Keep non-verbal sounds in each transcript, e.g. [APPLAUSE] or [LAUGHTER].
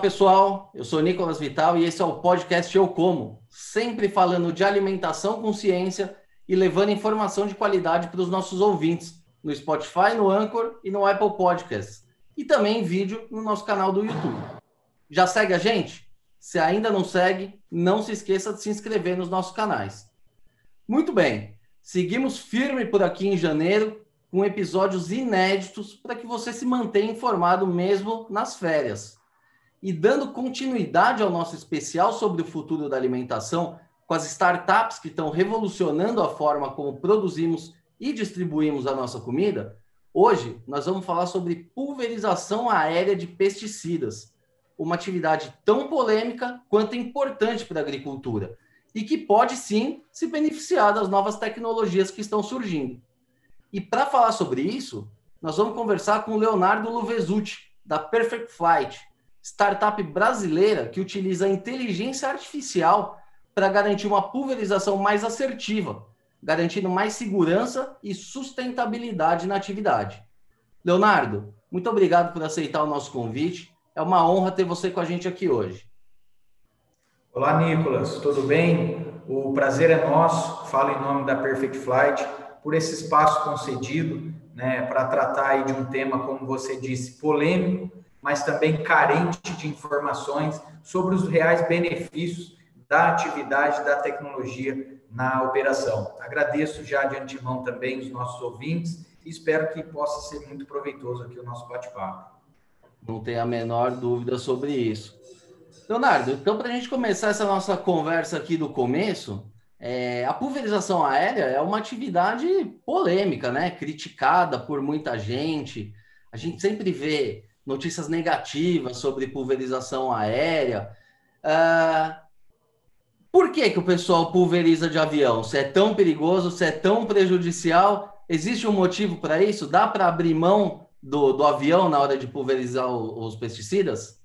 pessoal. Eu sou Nicolas Vital e esse é o podcast Eu Como, sempre falando de alimentação com ciência e levando informação de qualidade para os nossos ouvintes no Spotify, no Anchor e no Apple Podcasts. E também em vídeo no nosso canal do YouTube. Já segue a gente? Se ainda não segue, não se esqueça de se inscrever nos nossos canais. Muito bem, seguimos firme por aqui em janeiro com episódios inéditos para que você se mantenha informado mesmo nas férias. E dando continuidade ao nosso especial sobre o futuro da alimentação, com as startups que estão revolucionando a forma como produzimos e distribuímos a nossa comida, hoje nós vamos falar sobre pulverização aérea de pesticidas, uma atividade tão polêmica quanto importante para a agricultura e que pode sim se beneficiar das novas tecnologias que estão surgindo. E para falar sobre isso, nós vamos conversar com o Leonardo Luvesucci, da Perfect Flight, startup brasileira que utiliza inteligência artificial para garantir uma pulverização mais assertiva, garantindo mais segurança e sustentabilidade na atividade. Leonardo, muito obrigado por aceitar o nosso convite. É uma honra ter você com a gente aqui hoje. Olá, Nicolas, tudo bem? O prazer é nosso. Falo em nome da Perfect Flight por esse espaço concedido, né, para tratar de um tema, como você disse, polêmico, mas também carente de informações sobre os reais benefícios da atividade da tecnologia na operação. Agradeço já de antemão também os nossos ouvintes e espero que possa ser muito proveitoso aqui o nosso bate-papo. Não tem a menor dúvida sobre isso. Leonardo, então para a gente começar essa nossa conversa aqui do começo, é, a pulverização aérea é uma atividade polêmica, né? Criticada por muita gente. A gente sempre vê notícias negativas sobre pulverização aérea. Uh, por que, que o pessoal pulveriza de avião? Se é tão perigoso, se é tão prejudicial, existe um motivo para isso? Dá para abrir mão do, do avião na hora de pulverizar o, os pesticidas?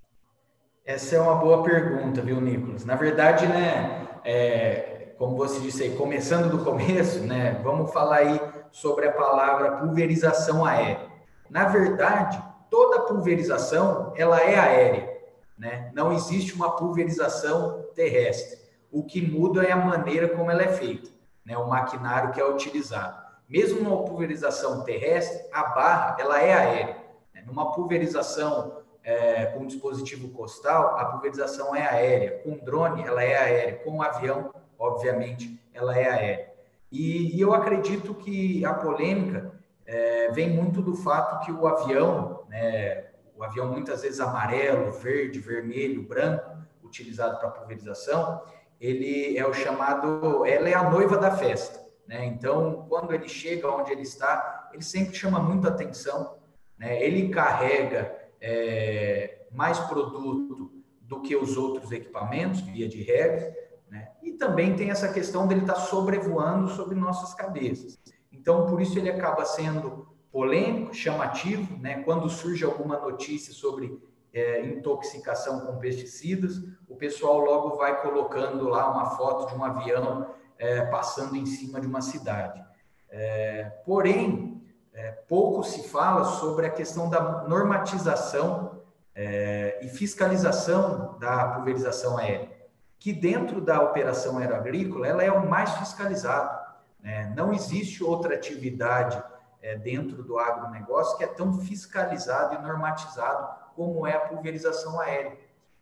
Essa é uma boa pergunta, viu, Nicolas? Na verdade, né, é, como você disse aí, começando do começo, né, vamos falar aí sobre a palavra pulverização aérea. Na verdade, toda pulverização ela é aérea, né? Não existe uma pulverização terrestre. O que muda é a maneira como ela é feita, né? O maquinário que é utilizado. Mesmo numa pulverização terrestre, a barra ela é aérea. Né? Numa pulverização é, com dispositivo costal, a pulverização é aérea. Com drone, ela é aérea. Com avião, obviamente, ela é aérea. E, e eu acredito que a polêmica é, vem muito do fato que o avião, né, o avião muitas vezes amarelo, verde, vermelho, branco, utilizado para pulverização, ele é o chamado, ela é a noiva da festa. Né? Então, quando ele chega onde ele está, ele sempre chama muita atenção. Né? Ele carrega é, mais produto do que os outros equipamentos, via de regra, né? e também tem essa questão dele estar tá sobrevoando sobre nossas cabeças. Então, por isso ele acaba sendo polêmico, chamativo, né? Quando surge alguma notícia sobre é, intoxicação com pesticidas, o pessoal logo vai colocando lá uma foto de um avião é, passando em cima de uma cidade. É, porém, é, pouco se fala sobre a questão da normatização é, e fiscalização da pulverização aérea, que dentro da operação aeroagrícola ela é o mais fiscalizado. É, não existe outra atividade é, dentro do agronegócio que é tão fiscalizado e normatizado como é a pulverização aérea.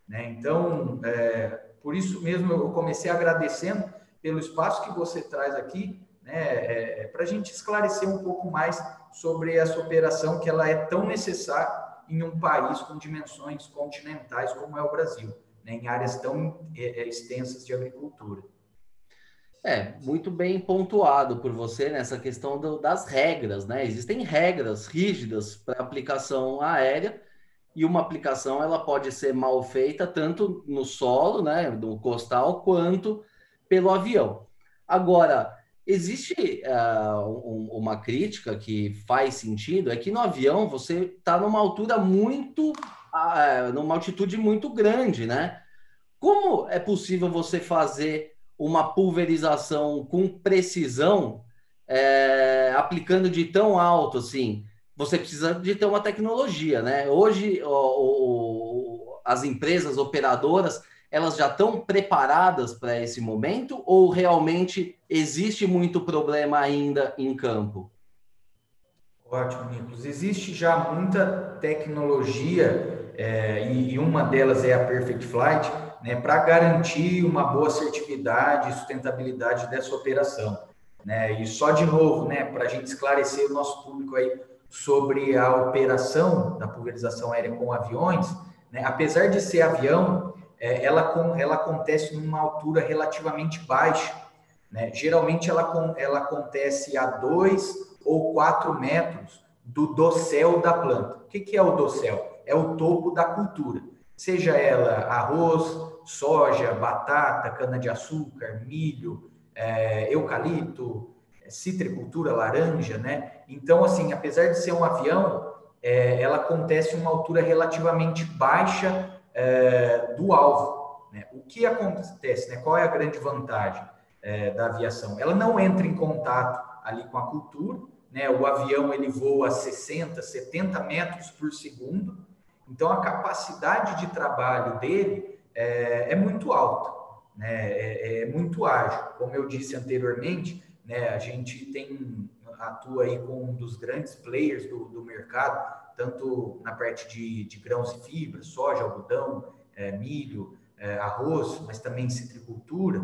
Né? Então, é, por isso mesmo eu comecei agradecendo pelo espaço que você traz aqui, né, é, é para a gente esclarecer um pouco mais sobre essa operação que ela é tão necessária em um país com dimensões continentais como é o Brasil, né, em áreas tão é, é, extensas de agricultura. É, muito bem pontuado por você nessa questão do, das regras, né? Existem regras rígidas para aplicação aérea e uma aplicação ela pode ser mal feita tanto no solo, né, no costal, quanto pelo avião. Agora, existe uh, um, uma crítica que faz sentido, é que no avião você está numa altura muito, uh, numa altitude muito grande, né? Como é possível você fazer uma pulverização com precisão, é, aplicando de tão alto assim, você precisa de ter uma tecnologia, né? Hoje o, o, as empresas operadoras, elas já estão preparadas para esse momento ou realmente existe muito problema ainda em campo? Ótimo, Nicolas. Existe já muita tecnologia é, e, e, uma delas é a Perfect Flight, né, para garantir uma boa assertividade e sustentabilidade dessa operação. Né? E só de novo, né, para a gente esclarecer o nosso público aí sobre a operação da pulverização aérea com aviões, né, apesar de ser avião, é, ela, ela acontece numa altura relativamente baixa. Né? Geralmente ela, ela acontece a 2 ou 4 metros do dossel da planta. O que, que é o dossel? É o topo da cultura. Seja ela arroz, soja, batata, cana-de-açúcar, milho, é, eucalipto, é, citricultura, laranja, né? Então, assim, apesar de ser um avião, é, ela acontece uma altura relativamente baixa é, do alvo. Né? O que acontece? Né? Qual é a grande vantagem é, da aviação? Ela não entra em contato ali com a cultura, né? O avião ele voa a 60, 70 metros por segundo, então a capacidade de trabalho dele é, é muito alta, né? É, é, muito ágil. Como eu disse anteriormente, né? A gente tem atua aí com um dos grandes players do, do mercado, tanto na parte de, de grãos e fibras, soja, algodão, é, milho, é, arroz, mas também citricultura,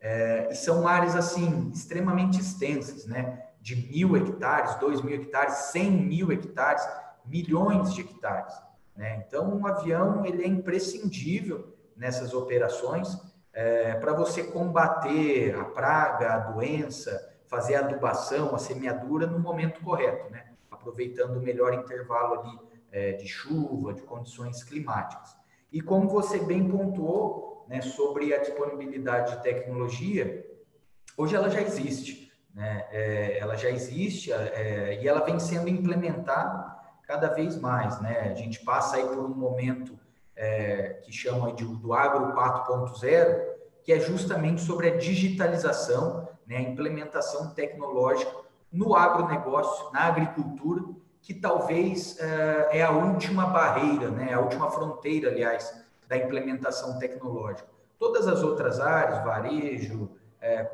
é, e são áreas assim extremamente extensas, né? De mil hectares, dois mil hectares, cem mil hectares, milhões de hectares. Né? Então, um avião ele é imprescindível nessas operações é, para você combater a praga, a doença, fazer a adubação, a semeadura no momento correto, né? aproveitando o melhor intervalo ali é, de chuva, de condições climáticas. E como você bem pontuou né, sobre a disponibilidade de tecnologia, hoje ela já existe. Né? É, ela já existe é, e ela vem sendo implementada cada vez mais. Né? A gente passa aí por um momento é, que chama de, do Agro 4.0, que é justamente sobre a digitalização, né, a implementação tecnológica no agronegócio, na agricultura, que talvez é, é a última barreira, né, a última fronteira, aliás, da implementação tecnológica. Todas as outras áreas, varejo, é,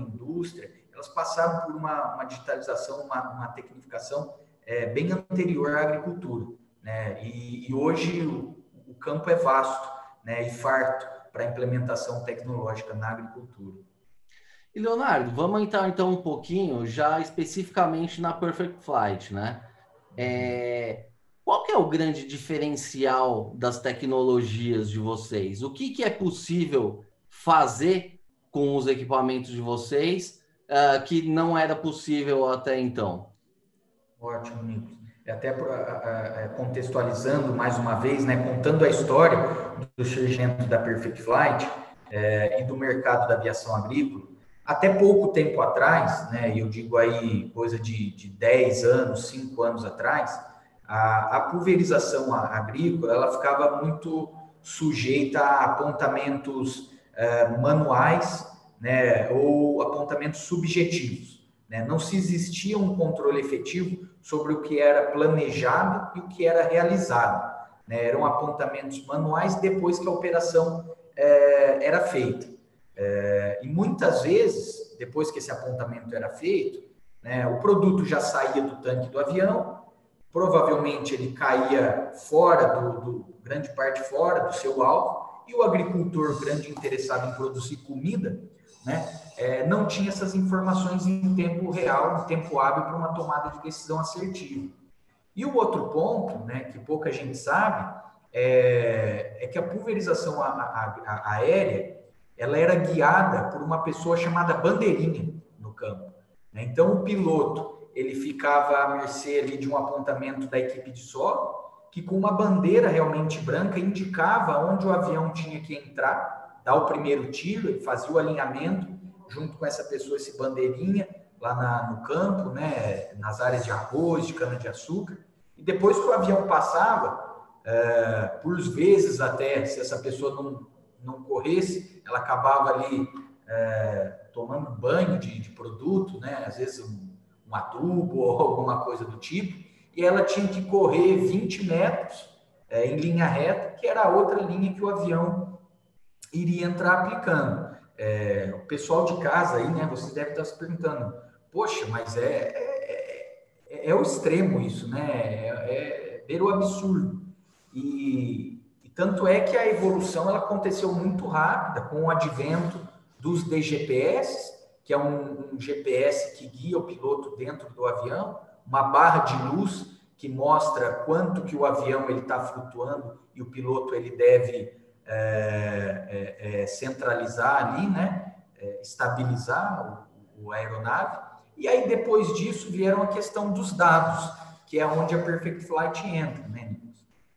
indústria, elas passaram por uma, uma digitalização, uma, uma tecnificação é, bem anterior à agricultura. Né? E, e hoje o, campo é vasto né, e farto para a implementação tecnológica na agricultura. E Leonardo, vamos entrar então um pouquinho já especificamente na Perfect Flight, né? É, qual que é o grande diferencial das tecnologias de vocês? O que, que é possível fazer com os equipamentos de vocês uh, que não era possível até então? Ótimo, Nico. Até uh, contextualizando mais uma vez, né, contando a história do surgimento da Perfect Flight uh, e do mercado da aviação agrícola, até pouco tempo atrás, né, eu digo aí coisa de, de 10 anos, 5 anos atrás, a, a pulverização agrícola ela ficava muito sujeita a apontamentos uh, manuais né, ou apontamentos subjetivos. Né? Não se existia um controle efetivo sobre o que era planejado e o que era realizado. Né? Eram apontamentos manuais depois que a operação uh, era feita. É, e muitas vezes, depois que esse apontamento era feito, né, o produto já saía do tanque do avião, provavelmente ele caía fora do, do, grande parte fora do seu alvo, e o agricultor grande interessado em produzir comida, né, é, não tinha essas informações em tempo real, em tempo hábil para uma tomada de decisão assertiva. E o outro ponto, né, que pouca gente sabe, é, é que a pulverização a, a, a, aérea ela era guiada por uma pessoa chamada bandeirinha no campo. Né? Então, o piloto ele ficava à mercê ali de um apontamento da equipe de solo, que com uma bandeira realmente branca indicava onde o avião tinha que entrar, dar o primeiro tiro, ele fazia o alinhamento junto com essa pessoa, esse bandeirinha, lá na, no campo, né, nas áreas de arroz, de cana-de-açúcar. E depois que o avião passava, é, por vezes até, se essa pessoa não não corresse, ela acabava ali é, tomando banho de, de, produto, né? às vezes um, um adubo ou [LAUGHS] alguma coisa do tipo, e ela tinha que correr 20 metros é, em linha reta, que era a outra linha que o avião iria entrar aplicando. É, o pessoal de casa aí, né, vocês devem estar se perguntando, poxa, mas é, é, é, é o extremo isso, né? É, é, o absurdo. E, e, tanto é que a evolução ela aconteceu muito rápida com o advento dos DGPS, que é um, um GPS que guia o piloto dentro do avião, uma barra de luz que mostra quanto que o avião ele está flutuando e o piloto ele deve é, é, é, centralizar ali, né? É, estabilizar o, o aeronave. E aí depois disso vieram a questão dos dados, que é onde a Perfect Flight entra, né,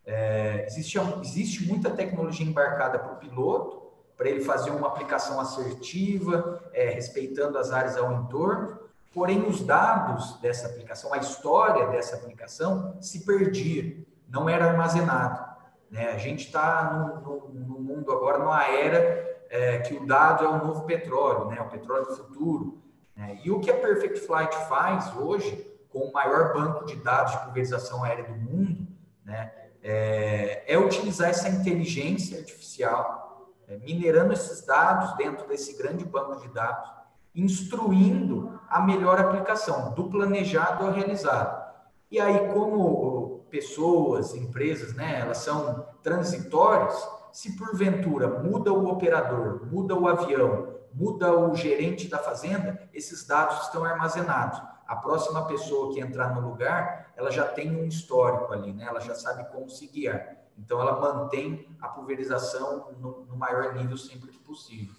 é, existe, existe muita tecnologia embarcada para o piloto, para ele fazer uma aplicação assertiva, é, respeitando as áreas ao entorno, Porém, os dados dessa aplicação, a história dessa aplicação se perdia, não era armazenado. Né? A gente está no, no, no, mundo agora, numa era é, que o dado é o novo petróleo, né? o petróleo do futuro. Né? E o que a Perfect Flight faz hoje, com o maior banco de dados de pulverização aérea do mundo, né? é, é utilizar essa inteligência artificial, é, minerando esses dados dentro desse grande banco de dados, instruindo a melhor aplicação, do planejado ao realizado. E aí, como pessoas, empresas, né, elas são transitórias, se porventura muda o operador, muda o avião, muda o gerente da fazenda, esses dados estão armazenados. A próxima pessoa que entrar no lugar, ela já tem um histórico ali, né? Ela já sabe como se guiar. Então, ela mantém a pulverização no, no maior nível sempre que possível.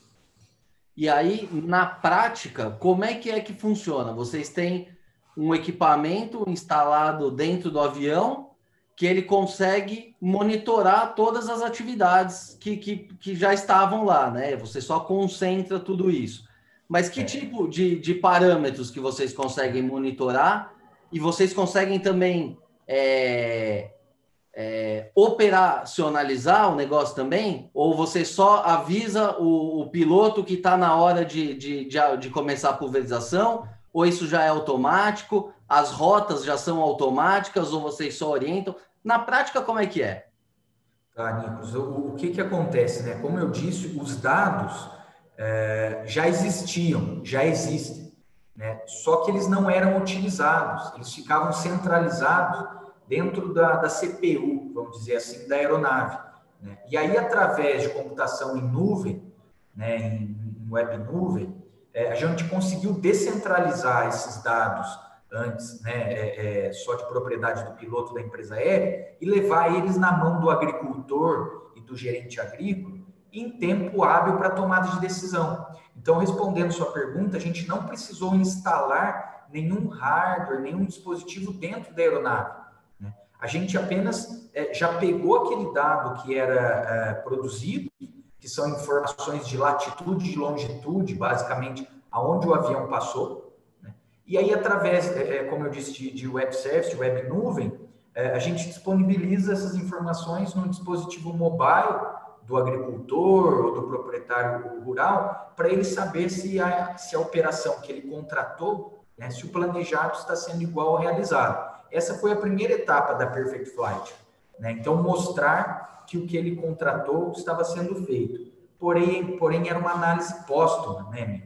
E aí, na prática, como é que é que funciona? Vocês têm um equipamento instalado dentro do avião que ele consegue monitorar todas as atividades que, que, que já estavam lá, né? Você só concentra tudo isso. Mas que é. tipo de, de parâmetros que vocês conseguem monitorar? E vocês conseguem também é, é, operacionalizar o negócio também? Ou você só avisa o, o piloto que está na hora de, de, de, de, começar a pulverização? Ou isso já é automático? As rotas já são automáticas ou vocês só orientam? Na prática, como é que é? Tá, Nicos, o, o que, que acontece? Né? Como eu disse, os dados é, já existiam, já existem, né? só que eles não eram utilizados, eles ficavam centralizados dentro da, da CPU, vamos dizer assim, da aeronave. Né? E aí, através de computação em nuvem, né, em, em web nuvem, é, a gente conseguiu descentralizar esses dados antes, né, é, é, só de propriedade do piloto da empresa aérea, e levar eles na mão do agricultor e do gerente agrícola em tempo hábil para tomada de decisão. Então, respondendo sua pergunta, a gente não precisou instalar nenhum hardware, nenhum dispositivo dentro da aeronave. A gente apenas é, já pegou aquele dado que era é, produzido, que são informações de latitude e longitude, basicamente, aonde o avião passou, né? E aí, através, é, é como eu disse, de, de web service, web nuvem, é, a gente disponibiliza essas informações no dispositivo mobile do agricultor ou do proprietário rural, para ele saber se a, se a operação que ele contratou, né, se o planejado está sendo igual ao realizado. Essa foi a primeira etapa da Perfect Flight. Né? Então, mostrar que o que ele contratou estava sendo feito. Porém, porém era uma análise póstuma, né?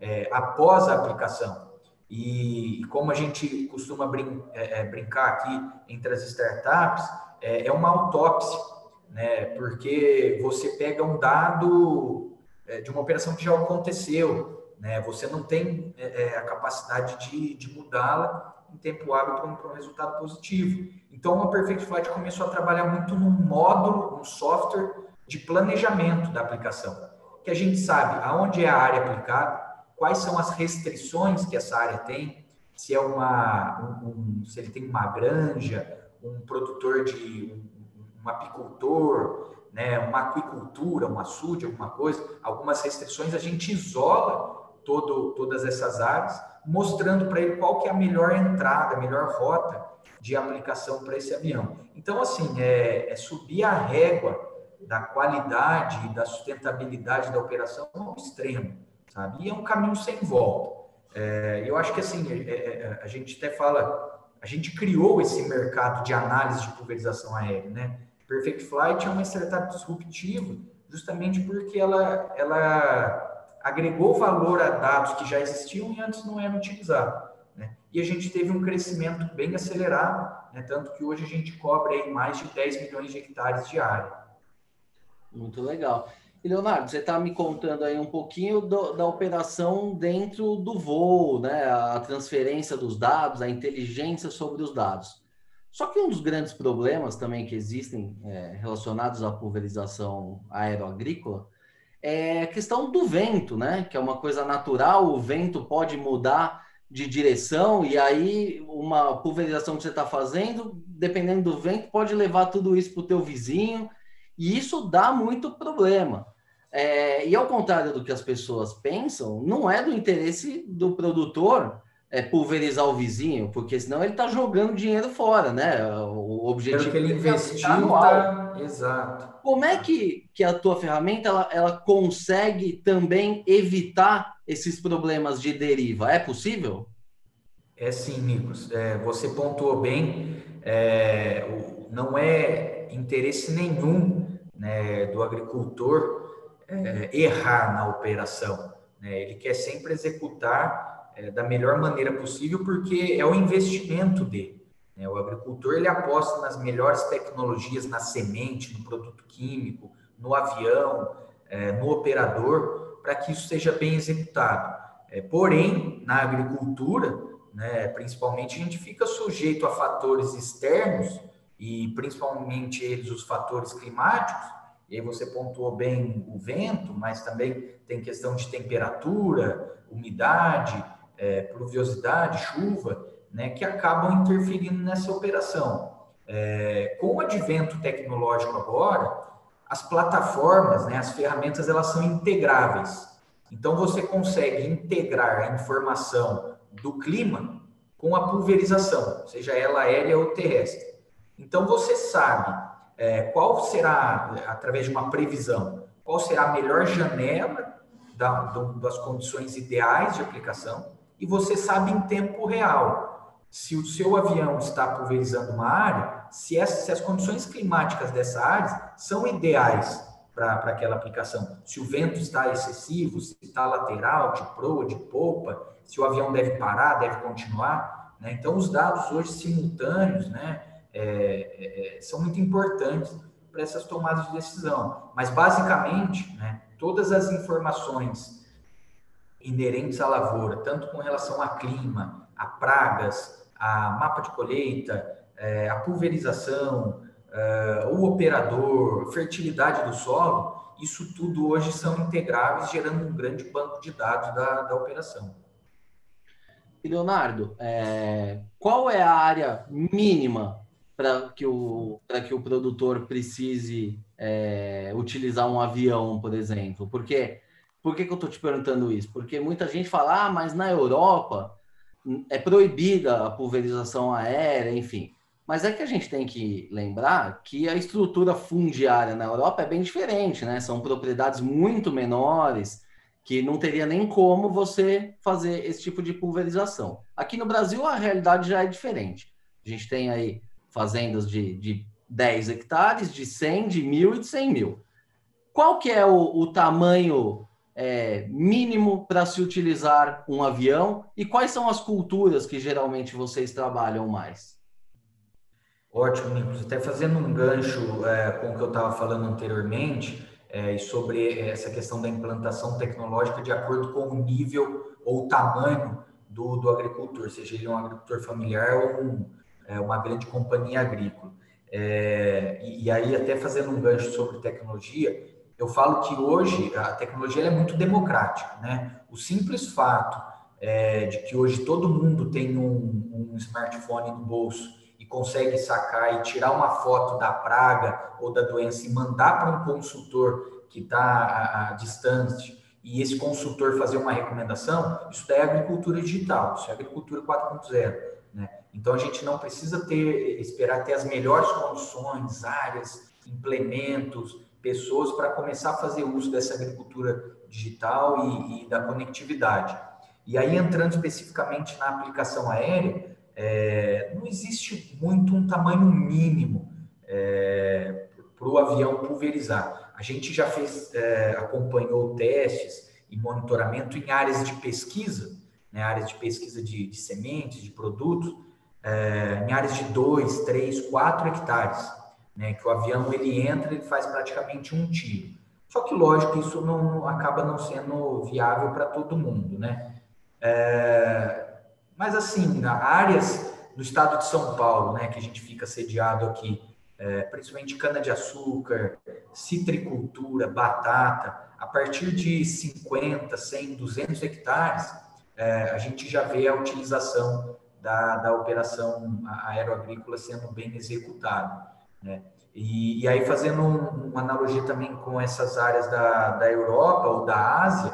É, após a aplicação. E, como a gente costuma brin é, é, brincar aqui entre as startups, é, é, uma autópsia, né? Porque você pega um dado é, de uma operação que já aconteceu, né? Você não tem é, a capacidade de, de mudá-la em tempo hábil para um, um resultado positivo. Então, a Perfect Flight começou a trabalhar muito num módulo, um software de planejamento da aplicação, que a gente sabe aonde é a área aplicada, quais são as restrições que essa área tem, se é uma, um, um, se ele tem uma granja, um produtor de um, um apicultor, né, uma aquicultura, um açude, alguma coisa, algumas restrições, a gente isola todo, todas essas áreas mostrando para ele qual que é a melhor entrada, a melhor rota de aplicação para esse avião. Então, assim, é, é, subir a régua da qualidade e da sustentabilidade da operação ao extremo, sabe? E é um caminho sem volta. É, eu acho que, assim, é, é, é, a gente até fala, a gente criou esse mercado de análise de pulverização aérea, né? Perfect Flight é uma startup disruptiva, justamente porque ela, ela agregou valor a dados que já existiam e antes não eram utilizados. Né? E a gente teve um crescimento bem acelerado, né? tanto que hoje a gente cobre aí mais de 10 milhões de hectares de área. Muito legal. E Leonardo, você está me contando aí um pouquinho do, da operação dentro do voo, né? A transferência dos dados, a inteligência sobre os dados. Só que um dos grandes problemas também que existem é, relacionados à pulverização aeroagrícola é a questão do vento, né? Que é uma coisa natural, o vento pode mudar de direção e aí uma pulverização que você está fazendo, dependendo do vento, pode levar tudo isso para o teu vizinho e isso dá muito problema. É, e ao contrário do que as pessoas pensam, não é do interesse do produtor é, pulverizar o vizinho, porque senão ele está jogando dinheiro fora, né? O objetivo que ele é investiu tá... Exato. Como é que, que a tua ferramenta ela, ela consegue também evitar esses problemas de deriva? É possível? É sim, Nicos. É, você pontuou bem. É, não é interesse nenhum né, do agricultor é, errar na operação. Né? Ele quer sempre executar é, da melhor maneira possível, porque é o investimento dele. Né? O agricultor ele aposta nas melhores tecnologias, na semente, no produto químico, no avião, é, no operador, para que isso seja bem executado. É, porém, na agricultura, né, principalmente, a gente fica sujeito a fatores externos e principalmente eles os fatores climáticos e aí você pontuou bem o vento, mas também tem questão de temperatura, umidade, é, pluviosidade, chuva, né, que acabam interferindo nessa operação. É, com o advento tecnológico agora, as plataformas, né, as ferramentas, elas são integráveis. Então você consegue integrar a informação do clima com a pulverização, seja ela aérea ou terrestre. Então você sabe é, qual será, através de uma previsão, qual será a melhor janela da, do, das condições ideais de aplicação, e você sabe em tempo real se o seu avião está pulverizando uma área, se, essa, se as condições climáticas dessa área são ideais para aquela aplicação. Se o vento está excessivo, se está lateral, de proa, de polpa, se o avião deve parar, deve continuar. Né? Então, os dados hoje simultâneos, né? É, é, são muito importantes para essas tomadas de decisão. Mas, basicamente, né, todas as informações inerentes à lavoura, tanto com relação a clima, a pragas, a mapa de colheita, é, a pulverização, é, o operador, fertilidade do solo, isso tudo hoje são integráveis, gerando um grande banco de dados da, da operação. Leonardo, é, qual é a área mínima para que, o, que o produtor precise é, utilizar um avião, por exemplo? Porque, por que, que eu estou te perguntando isso? Porque muita gente fala, ah, mas na Europa é proibida a pulverização aérea, enfim. Mas é que a gente tem que lembrar que a estrutura fundiária na Europa é bem diferente, né? São propriedades muito menores, que não teria nem como você fazer esse tipo de pulverização. Aqui no Brasil a realidade já é diferente. A gente tem aí fazendas de, de 10 hectares, de 100, de mil e de 100 mil. Qual que é o, o tamanho é, mínimo para se utilizar um avião e quais são as culturas que geralmente vocês trabalham mais? Ótimo, Nicolas. Até fazendo um gancho é, com o que eu estava falando anteriormente é, sobre essa questão da implantação tecnológica de acordo com o nível ou tamanho do, do agricultor, seja ele um agricultor familiar ou um, é, uma grande companhia agrícola. É, e, e, aí, até fazendo um gancho sobre tecnologia, eu falo que hoje a tecnologia é muito democrática. Né? O simples fato é, de que hoje todo mundo tem um, um smartphone no bolso e consegue sacar e tirar uma foto da praga ou da doença e mandar para um consultor que está a, distância e esse consultor fazer uma recomendação, isso daí é agricultura digital, isso é agricultura 4.0. Então a gente não precisa ter esperar ter as melhores condições, áreas, implementos, pessoas para começar a fazer uso dessa agricultura digital e, e, da conectividade. E aí entrando especificamente na aplicação aérea, é, não existe muito um tamanho mínimo, é, avião pulverizar. A gente já fez, é, acompanhou testes e monitoramento em áreas de pesquisa, né, áreas de pesquisa de, de sementes, de produtos, é, em áreas de 2, 3, 4 hectares, né, que o avião ele entra e faz praticamente um tiro. Só que, lógico, isso não acaba não sendo viável para todo mundo, né? É, mas, assim, áreas no estado de São Paulo, né, que a gente fica sediado aqui, é, principalmente cana-de-açúcar, citricultura, batata, a partir de 50, 100, 200 hectares, é, a gente já vê a utilização da, da operação aeroagrícola sendo bem executada. Né? E, e, aí, fazendo um, uma analogia também com essas áreas da, da Europa ou da Ásia,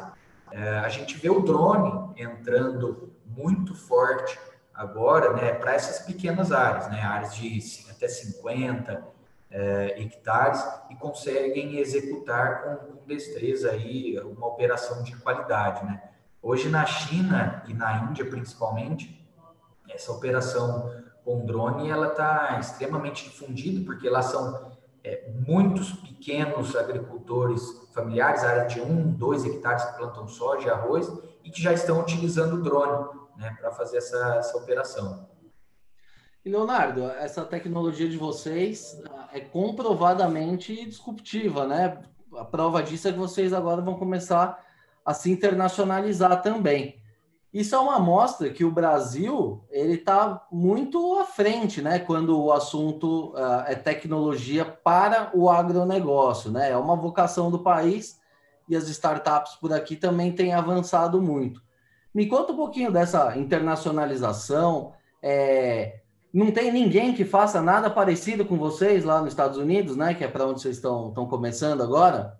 é, a gente vê o drone entrando muito forte agora, né, para essas pequenas áreas, né, áreas de até 50 é, hectares e conseguem executar com, com, destreza aí uma operação de qualidade, né. Hoje na China e na Índia principalmente, essa operação com drone ela está extremamente difundida porque lá são é, muitos pequenos agricultores familiares, área de um, dois hectares que plantam soja e arroz e que já estão utilizando o drone né, para fazer essa, essa operação. E Leonardo, essa tecnologia de vocês ah, é comprovadamente disruptiva, né? A prova disso é que vocês agora vão começar a se internacionalizar também. Isso é uma amostra que o Brasil ele está muito à frente, né? Quando o assunto uh, é tecnologia para o agronegócio, né? É uma vocação do país e as startups por aqui também têm avançado muito. Me conta um pouquinho dessa internacionalização. É, não tem ninguém que faça nada parecido com vocês lá nos Estados Unidos, né? Que é para onde vocês estão, estão começando agora?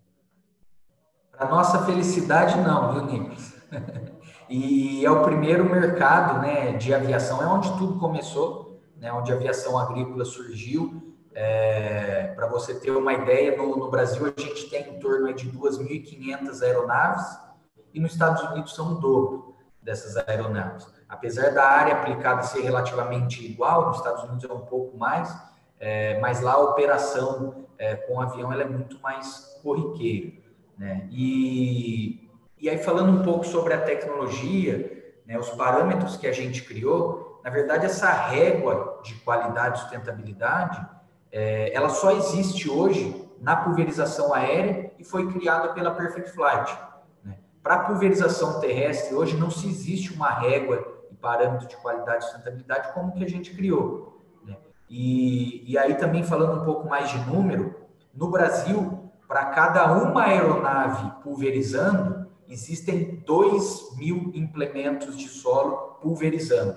Para nossa felicidade, não, viu, Nicolas? [LAUGHS] e é o primeiro mercado né, de aviação, é onde tudo começou, né, onde a aviação agrícola surgiu. É, para você ter uma ideia, no, no, Brasil a gente tem em torno de 2.500 aeronaves e nos Estados Unidos são o dobro dessas aeronaves. Apesar da área aplicada ser relativamente igual, nos Estados Unidos é um pouco mais, é, mas lá a operação é, com avião ela é muito mais corriqueira. Né? E, e aí, falando um pouco sobre a tecnologia, né, os parâmetros que a gente criou, na verdade, essa régua de qualidade e sustentabilidade, é, ela só existe hoje na pulverização aérea e foi criada pela Perfect Flight. Para a pulverização terrestre, hoje não se existe uma régua e parâmetro de qualidade e sustentabilidade como que a gente criou. Né? E, e aí também falando um pouco mais de número, no Brasil, para cada uma aeronave pulverizando, existem 2 mil implementos de solo pulverizando.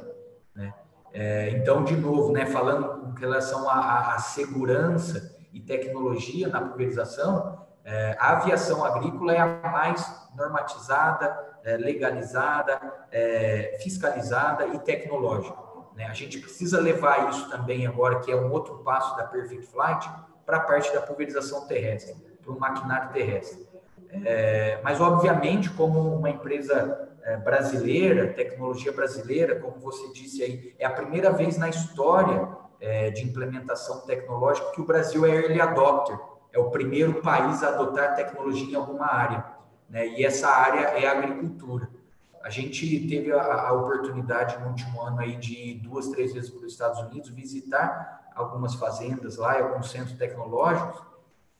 Né? É, então, de novo, né, falando com relação à segurança e tecnologia na pulverização, é, a aviação agrícola é a mais normatizada, é, legalizada, é, fiscalizada e tecnológica. Né? A gente precisa levar isso também agora, que é um outro passo da Perfect Flight, para a parte da pulverização terrestre, para o maquinário terrestre. É, mas, obviamente, como uma empresa é, brasileira, tecnologia brasileira, como você disse aí, é a primeira vez na história é, de implementação tecnológica que o Brasil é early adopter é o primeiro país a adotar tecnologia em alguma área, né? E essa área é a agricultura. A gente teve a, a oportunidade no último ano aí de ir duas, três vezes para os Estados Unidos visitar algumas fazendas lá, alguns centros tecnológicos,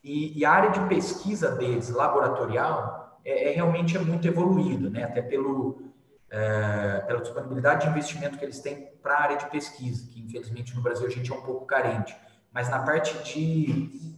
e, e a área de pesquisa deles, laboratorial, é, é realmente é muito evoluída, né? Até pelo é, pela disponibilidade de investimento que eles têm para a área de pesquisa, que infelizmente no Brasil a gente é um pouco carente. Mas na parte de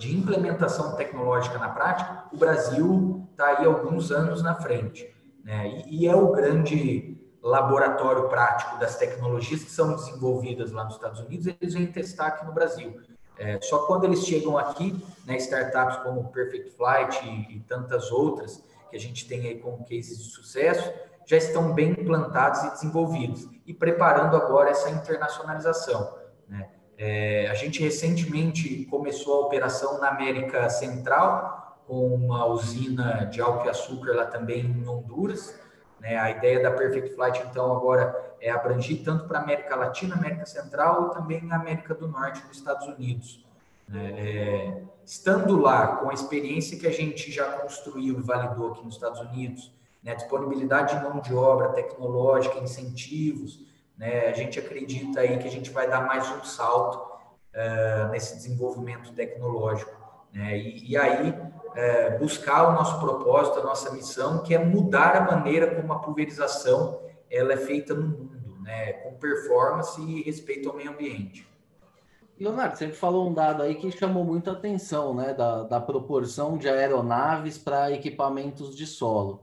de implementação tecnológica na prática, o Brasil está aí alguns anos na frente. Né? E, e, é o grande laboratório prático das tecnologias que são desenvolvidas lá nos Estados Unidos, eles vêm testar aqui no Brasil. É, só quando eles chegam aqui, né, startups como Perfect Flight e, e tantas outras que a gente tem aí como cases de sucesso, já estão bem implantados e desenvolvidos e preparando agora essa internacionalização. Né? É, a gente recentemente começou a operação na América Central, com uma usina de álcool e açúcar lá também em Honduras. Né? A ideia da Perfect Flight, então, agora é abrangir tanto para América Latina, América Central e também a América do Norte, nos Estados Unidos. Né? É, estando lá com a experiência que a gente já construiu e validou aqui nos Estados Unidos, né? disponibilidade de mão de obra tecnológica, incentivos, né? a gente acredita aí que a gente vai dar mais um salto uh, nesse desenvolvimento tecnológico. Né? E, e aí uh, buscar o nosso propósito, a nossa missão, que é mudar a maneira como a pulverização ela é feita no mundo, né? com performance e respeito ao meio ambiente. Leonardo, você falou um dado aí que chamou muita atenção, né, da, da proporção de aeronaves para equipamentos de solo.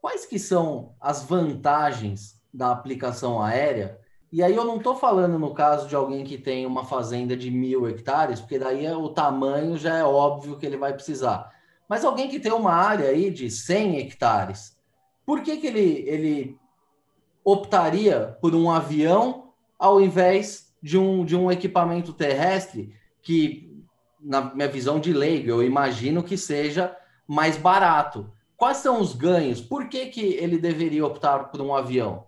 Quais que são as vantagens da aplicação aérea? E aí eu não estou falando no caso de alguém que tem uma fazenda de mil hectares, porque daí é, o tamanho já é óbvio que ele vai precisar. Mas alguém que tem uma área aí de 100 hectares, por que, que ele, ele optaria por um avião ao invés de um, de um equipamento terrestre que, na minha visão de leigo, eu imagino que seja mais barato. Quais são os ganhos? Por que, que ele deveria optar por um avião?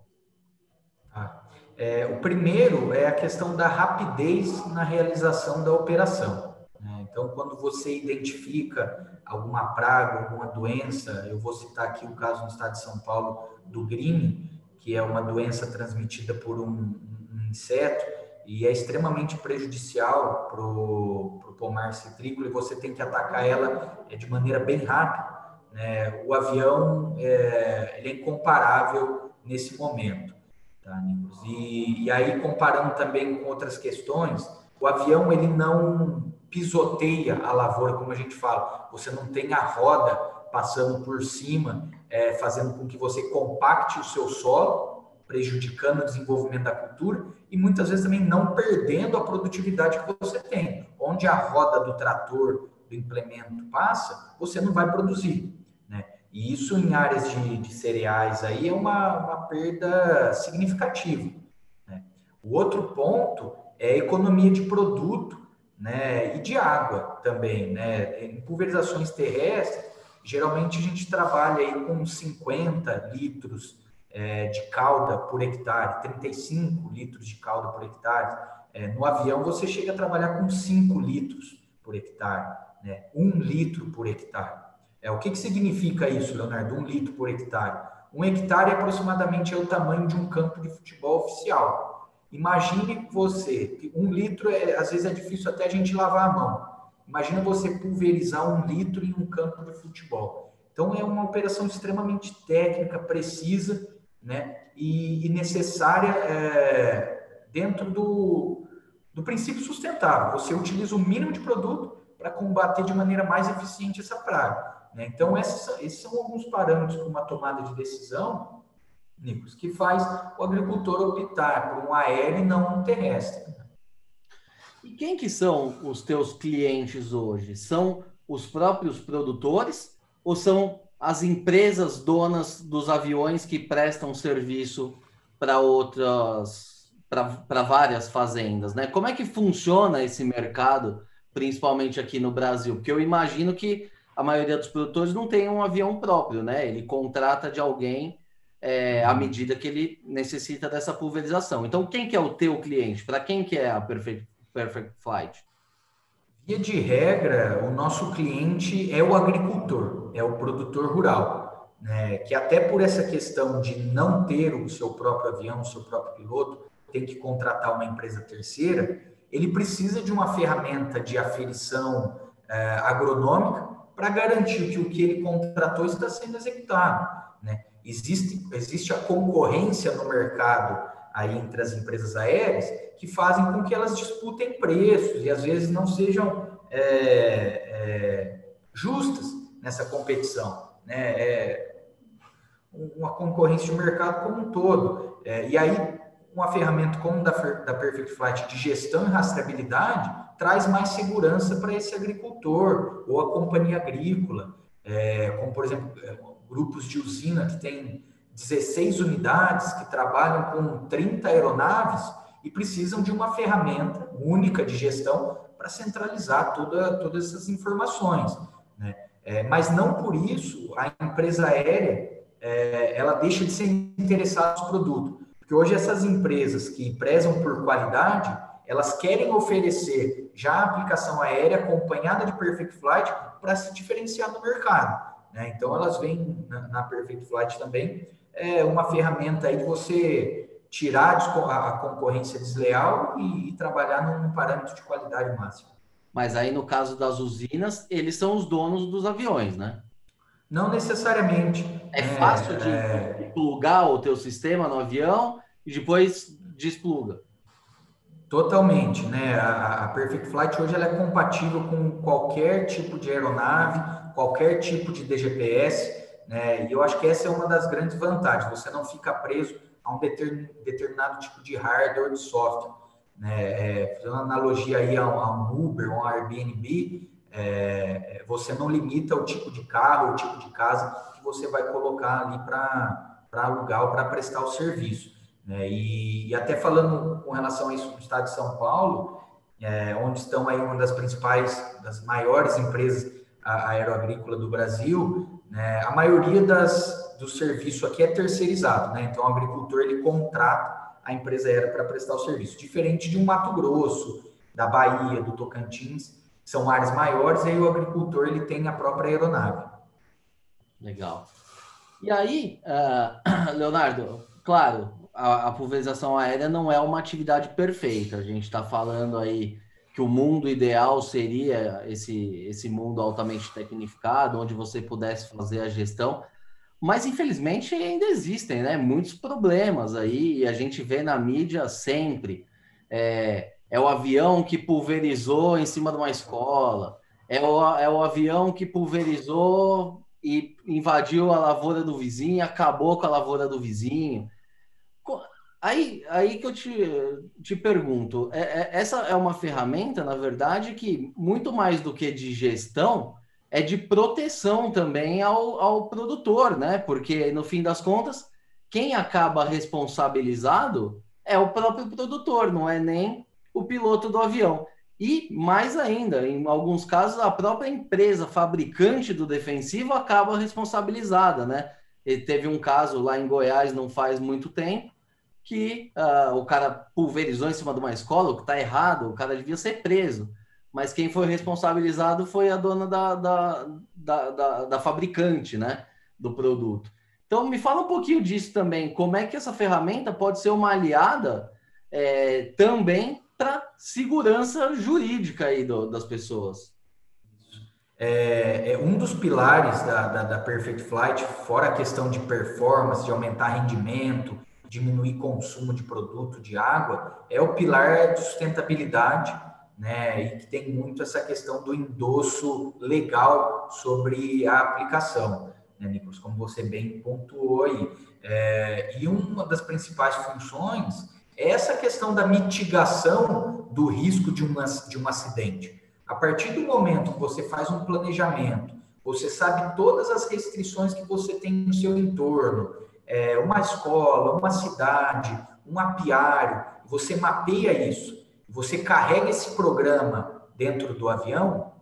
Ah, é, o primeiro é a questão da rapidez na realização da operação. Né? Então, quando você identifica alguma praga, alguma doença, eu vou citar aqui o caso no estado de São Paulo do Green, que é uma doença transmitida por um, um inseto, e é extremamente prejudicial para o pomar citrícola e você tem que atacar ela é, de maneira bem rápida. Né? O avião é, é incomparável nesse momento. Tá, e, e aí, comparando também com outras questões, o avião ele não pisoteia a lavoura, como a gente fala. Você não tem a roda passando por cima, é, fazendo com que você compacte o seu solo, prejudicando o desenvolvimento da cultura e muitas vezes também não perdendo a produtividade que você tem. Onde a roda do trator, do implemento passa, você não vai produzir. Né? E isso em áreas de, de cereais aí é uma, uma perda significativa. Né? O outro ponto é a economia de produto né? e de água também. Né? Em pulverizações terrestres, geralmente a gente trabalha aí com 50 litros é, de calda por hectare, 35 litros de calda por hectare. É, no avião, você chega a trabalhar com 5 litros por hectare, né? 1 litro por hectare. É, o que, que significa isso, Leonardo? 1 litro por hectare. Um hectare aproximadamente é o tamanho de um campo de futebol oficial. Imagine você, um litro, é, às vezes é difícil até a gente lavar a mão. Imagina você pulverizar um litro em um campo de futebol. Então é uma operação extremamente técnica, precisa, né? e, e necessária é, dentro do, do princípio sustentável. Você utiliza o mínimo de produto para combater de maneira mais eficiente essa praga. Né? Então, esses, esses são alguns parâmetros para uma tomada de decisão, Nicos, que faz o agricultor optar por um aéreo e não um terrestre. E quem que são os teus clientes hoje? São os próprios produtores ou são as empresas donas dos aviões que prestam serviço para outras, para várias fazendas, né? Como é que funciona esse mercado, principalmente aqui no Brasil? Porque eu imagino que a maioria dos produtores não tem um avião próprio, né? Ele contrata de alguém é, à medida que ele necessita dessa pulverização. Então, quem que é o teu cliente? Para quem que é a Perfect, Perfect Flight? Via de regra, o nosso cliente é o agricultor, é o produtor rural, né? que até por essa questão de não ter o seu próprio avião, o seu próprio piloto, tem que contratar uma empresa terceira, ele precisa de uma ferramenta de aferição eh, agronômica para garantir que o que ele contratou está sendo executado. Né? Existe, existe a concorrência no mercado aí entre as empresas aéreas que fazem com que elas disputem preços e às vezes não sejam é, é, justas nessa competição, né? É uma concorrência de mercado como um todo. É, e aí uma ferramenta como da, da Perfect Flight de gestão e rastreabilidade traz mais segurança para esse agricultor ou a companhia agrícola, é, como por exemplo é, grupos de usina que tem 16 unidades que trabalham com 30 aeronaves e precisam de uma ferramenta única de gestão para centralizar toda, todas essas informações. Né? É, mas não por isso a empresa aérea é, ela deixa de ser interessada no produto. Porque hoje essas empresas que prezam por qualidade, elas querem oferecer já a aplicação aérea acompanhada de Perfect Flight para se diferenciar no mercado. Né? Então, elas vêm na, na, Perfect Flight também é uma ferramenta aí de você tirar a, concorrência desleal e, trabalhar num parâmetro de qualidade máxima. Mas aí, no caso das usinas, eles são os donos dos aviões, né? Não necessariamente. É, é fácil de é... plugar o teu sistema no avião e depois despluga. Totalmente, né? A, a, Perfect Flight hoje ela é compatível com qualquer tipo de aeronave, qualquer tipo de DGPS, né? E eu acho que essa é uma das grandes vantagens. Você não fica preso a um determinado tipo de hardware de software. Né? É, fazendo uma analogia aí a, a um Uber, um Airbnb, é, você não limita o tipo de carro, o tipo de casa que você vai colocar ali para alugar ou para prestar o serviço. Né? E, e, até falando com relação a isso no estado de São Paulo, é, onde estão aí uma das principais, das maiores empresas aeroagrícola do Brasil, né, a maioria das, do serviço aqui é terceirizado, né? Então o agricultor ele contrata a empresa aérea para prestar o serviço, diferente de um Mato Grosso, da Bahia, do Tocantins, são áreas maiores, e aí o agricultor ele tem a própria aeronave. Legal. E aí, uh, [CLEARS THROAT] Leonardo, claro, a, a, pulverização aérea não é uma atividade perfeita. A gente está falando aí que o mundo ideal seria esse, esse mundo altamente tecnificado, onde você pudesse fazer a gestão. Mas, infelizmente, ainda existem né, muitos problemas aí, e a gente vê na mídia sempre. É, é o avião que pulverizou em cima de uma escola, é o, é o avião que pulverizou e invadiu a lavoura do vizinho, acabou com a lavoura do vizinho. Aí, aí que eu te, te pergunto, é, é, essa é uma ferramenta, na verdade, que muito mais do que de gestão, é de proteção também ao, ao produtor, né? Porque, no fim das contas, quem acaba responsabilizado é o próprio produtor, não é nem o piloto do avião. E mais ainda, em alguns casos, a própria empresa fabricante do defensivo acaba responsabilizada, né? E teve um caso lá em Goiás não faz muito tempo que uh, o cara pulverizou em cima de uma escola, o que está errado, o cara devia ser preso. Mas quem foi responsabilizado foi a dona da, da, da, da, da fabricante né, do produto. Então, me fala um pouquinho disso também. Como é que essa ferramenta pode ser uma aliada é, também para segurança jurídica aí do, das pessoas? É, é, um dos pilares da, da, da Perfect Flight, fora a questão de performance, de aumentar rendimento, diminuir consumo de produto, de água, é o pilar de sustentabilidade, né? E que tem muito essa questão do endosso legal sobre a aplicação, né, Nicolas? Como você bem pontuou aí. É, e uma das principais funções é essa questão da mitigação do risco de, uma, de um acidente. A partir do momento que você faz um planejamento, você sabe todas as restrições que você tem no seu entorno, é, uma escola, uma cidade, um apiário, você mapeia isso, você carrega esse programa dentro do avião,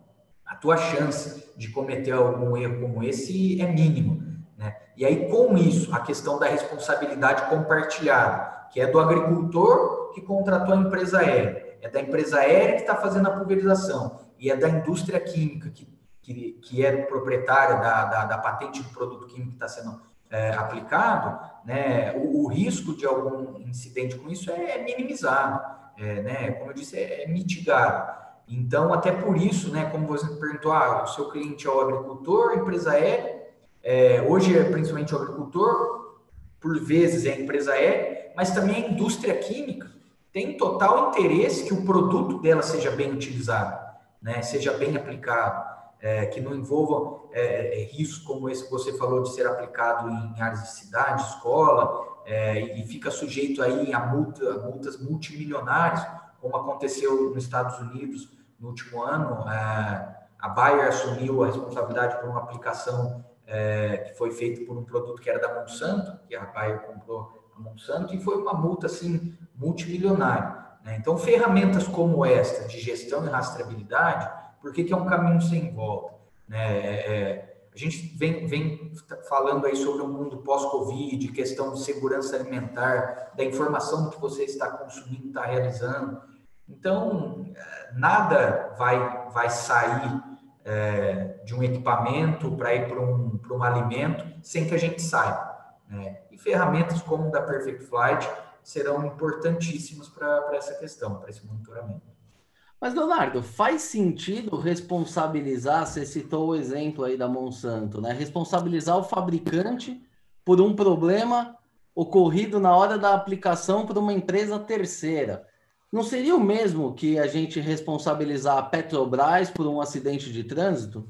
a tua chance de cometer algum erro como esse é mínimo. Né? E aí, com isso, a questão da responsabilidade compartilhada, que é do agricultor que contratou a empresa aérea, é da empresa aérea que está fazendo a pulverização, e é da indústria química, que, que, que é proprietária da, da, da patente do produto químico que está sendo é, aplicado, né, o, o, risco de algum incidente com isso é, é minimizado, é, né, como eu disse, é, é, mitigado. Então, até por isso, né, como você perguntou, ah, o seu cliente é o agricultor, empresa aérea, é, hoje é principalmente o agricultor, por vezes é a empresa aérea, mas também a indústria química tem total interesse que o produto dela seja bem utilizado, né, seja bem aplicado é, que não envolvam é, é, riscos como esse que você falou de ser aplicado em áreas de cidade, escola, é, e fica sujeito aí a, multa, a multas multimilionárias, como aconteceu nos Estados Unidos no último ano. É, a Bayer assumiu a responsabilidade por uma aplicação é, que foi feita por um produto que era da Monsanto, que a Bayer comprou a Monsanto, e foi uma multa assim multimilionária. Né? Então, ferramentas como esta de gestão e rastreabilidade por que, que é um caminho sem volta? Né? É, é, a gente vem, vem falando aí sobre o mundo pós-Covid, questão de segurança alimentar, da informação que você está consumindo, está realizando. Então, nada vai, vai sair é, de um equipamento para ir para um, um alimento sem que a gente saiba. Né? E ferramentas como da Perfect Flight serão importantíssimas para essa questão, para esse monitoramento. Mas, Leonardo, faz sentido responsabilizar, você citou o exemplo aí da Monsanto, né? Responsabilizar o fabricante por um problema ocorrido na hora da aplicação por uma empresa terceira. Não seria o mesmo que a gente responsabilizar a Petrobras por um acidente de trânsito?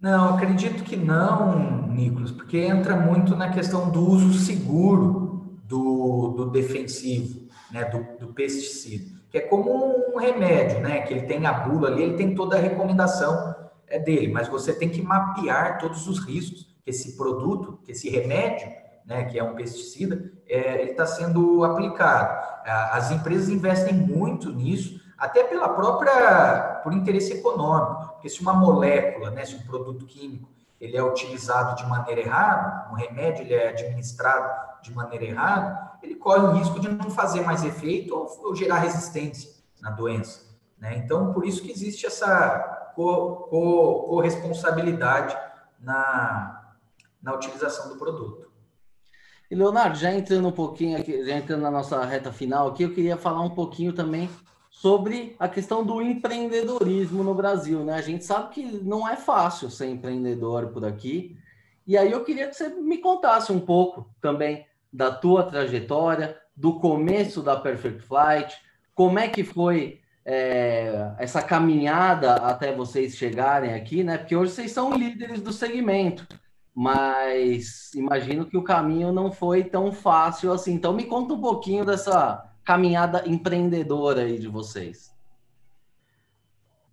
Não, acredito que não, Nicolas, porque entra muito na questão do uso seguro do, do defensivo, né, do, do pesticida, que é como um remédio, né, que ele tem a bula ali, ele tem toda a recomendação é dele, mas você tem que mapear todos os riscos que esse produto, que esse remédio, né, que é um pesticida, é, ele está sendo aplicado. As empresas investem muito nisso, até pela própria, por interesse econômico, porque se uma molécula, né, se um produto químico, ele é utilizado de maneira errada, um remédio ele é administrado de maneira errada, ele corre o risco de não fazer mais efeito ou, ou gerar resistência na doença. Né? Então, por isso que existe essa corresponsabilidade co, co na, na utilização do produto. E Leonardo, já entrando um pouquinho aqui, já entrando na nossa reta final aqui, eu queria falar um pouquinho também sobre a questão do empreendedorismo no Brasil, né? A gente sabe que não é fácil ser empreendedor por aqui. E aí eu queria que você me contasse um pouco também da tua trajetória, do começo da Perfect Flight, como é que foi é, essa caminhada até vocês chegarem aqui, né? Porque hoje vocês são líderes do segmento mas imagino que o caminho não foi tão fácil assim. Então, me conta um pouquinho dessa caminhada empreendedora aí de vocês.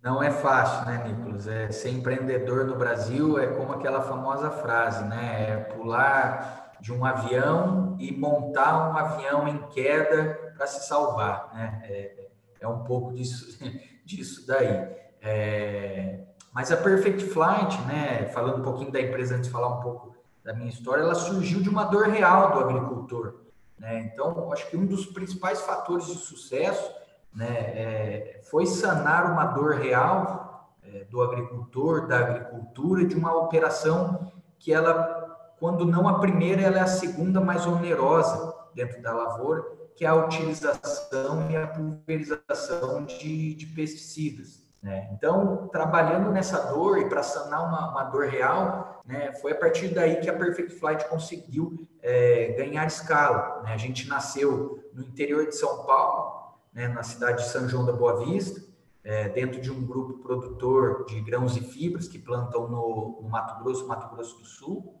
Não é fácil, né, Nicolas? É, ser empreendedor no Brasil é como aquela famosa frase, né? É pular de um avião e montar um avião em queda para se salvar, né? É, é um pouco disso, [LAUGHS] disso daí. É, mas a Perfect Flight, né, falando um pouquinho da empresa antes de falar um pouco da minha história, ela surgiu de uma dor real do agricultor. Né? Então, acho que um dos principais fatores de sucesso né, é, foi sanar uma dor real é, do agricultor, da agricultura, de uma operação que ela, quando não a primeira, ela é a segunda mais onerosa dentro da lavoura, que é a utilização e a pulverização de, de pesticidas. Né? Então, trabalhando nessa dor e para sanar uma, uma, dor real, né, foi a partir daí que a Perfect Flight conseguiu é, ganhar escala. Né? A gente nasceu no interior de São Paulo, né, na cidade de São João da Boa Vista, é, dentro de um grupo produtor de grãos e fibras que plantam no, no Mato Grosso, Mato Grosso do Sul.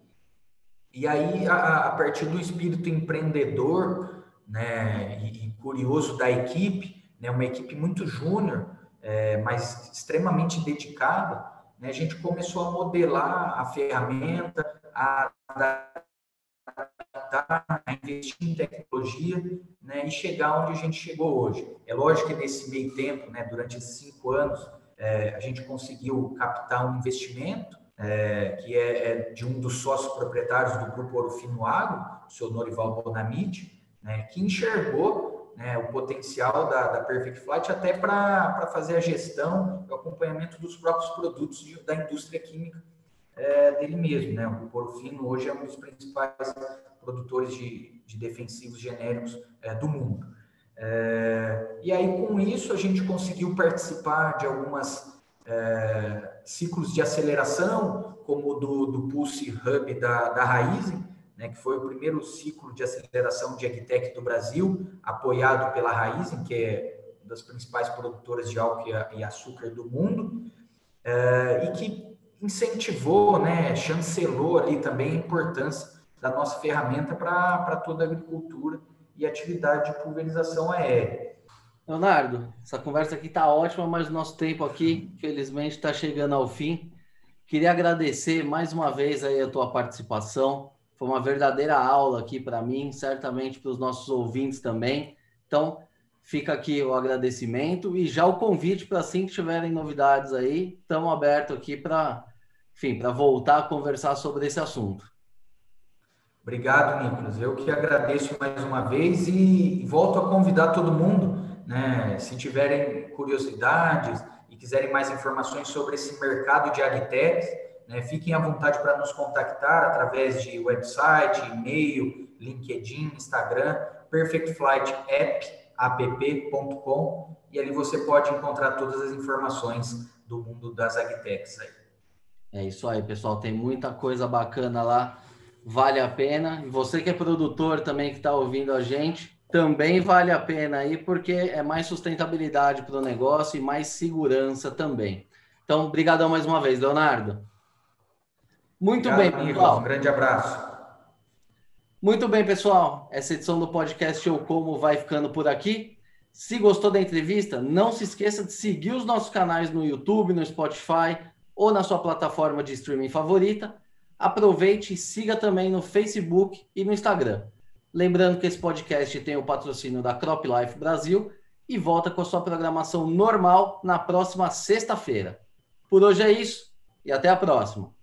E aí, a, a partir do espírito empreendedor né, e, e curioso da equipe, né, uma equipe muito júnior, é, mas extremamente dedicada, né, a gente começou a modelar a ferramenta, a adaptar, a investir em tecnologia né, e chegar onde a gente chegou hoje. É lógico que nesse meio tempo, né, durante esses cinco anos, é, a gente conseguiu captar um investimento é, que é, é, de um dos sócios proprietários do Grupo Ouro Fino Agro, o senhor Norival Bonamite, né, que enxergou né, o potencial da, da Perfect Flight até para fazer a gestão, o acompanhamento dos próprios produtos de, da indústria química é, dele mesmo. Né? O Porfino hoje é um dos principais produtores de, de defensivos genéricos é, do mundo. É, e aí, com isso, a gente conseguiu participar de algumas é, ciclos de aceleração, como do, do Pulse Hub da, da Raizen, né, que foi o primeiro ciclo de aceleração de agtech do Brasil, apoiado pela Raizen, que é uma das principais produtoras de álcool e açúcar do mundo, é, e que incentivou, né, chancelou ali também a importância da nossa ferramenta para toda a agricultura e atividade de pulverização aérea. Leonardo, essa conversa aqui está ótima, mas o nosso tempo aqui, infelizmente, está chegando ao fim. Queria agradecer mais uma vez aí a tua participação. Foi uma verdadeira aula aqui para mim, certamente para os nossos ouvintes também. Então, fica aqui o agradecimento e já o convite para assim que tiverem novidades aí, estamos abertos aqui para, enfim, para voltar a conversar sobre esse assunto. Obrigado, Nicolas. Eu que agradeço mais uma vez e volto a convidar todo mundo, né? Se tiverem curiosidades e quiserem mais informações sobre esse mercado de agtech, né? Fiquem à vontade para nos contactar através de website, e-mail, LinkedIn, Instagram, perfectflightapp.com e ali você pode encontrar todas as informações do mundo das agtechs aí. É isso aí, pessoal. Tem muita coisa bacana lá. Vale a pena. E você que é produtor também que está ouvindo a gente, também vale a pena aí, porque é mais sustentabilidade para o negócio e mais segurança também. Então, brigadão mais uma vez, Leonardo. Muito Obrigado, bem, pessoal. Um grande abraço. Muito bem, pessoal. Essa edição do podcast Eu Como vai ficando por aqui. Se gostou da entrevista, não se esqueça de seguir os nossos canais no YouTube, no Spotify ou na sua plataforma de streaming favorita. Aproveite e siga também no Facebook e no Instagram. Lembrando que esse podcast tem o patrocínio da Crop Life Brasil e volta com a sua programação normal na próxima sexta-feira. Por hoje é isso e até a próxima.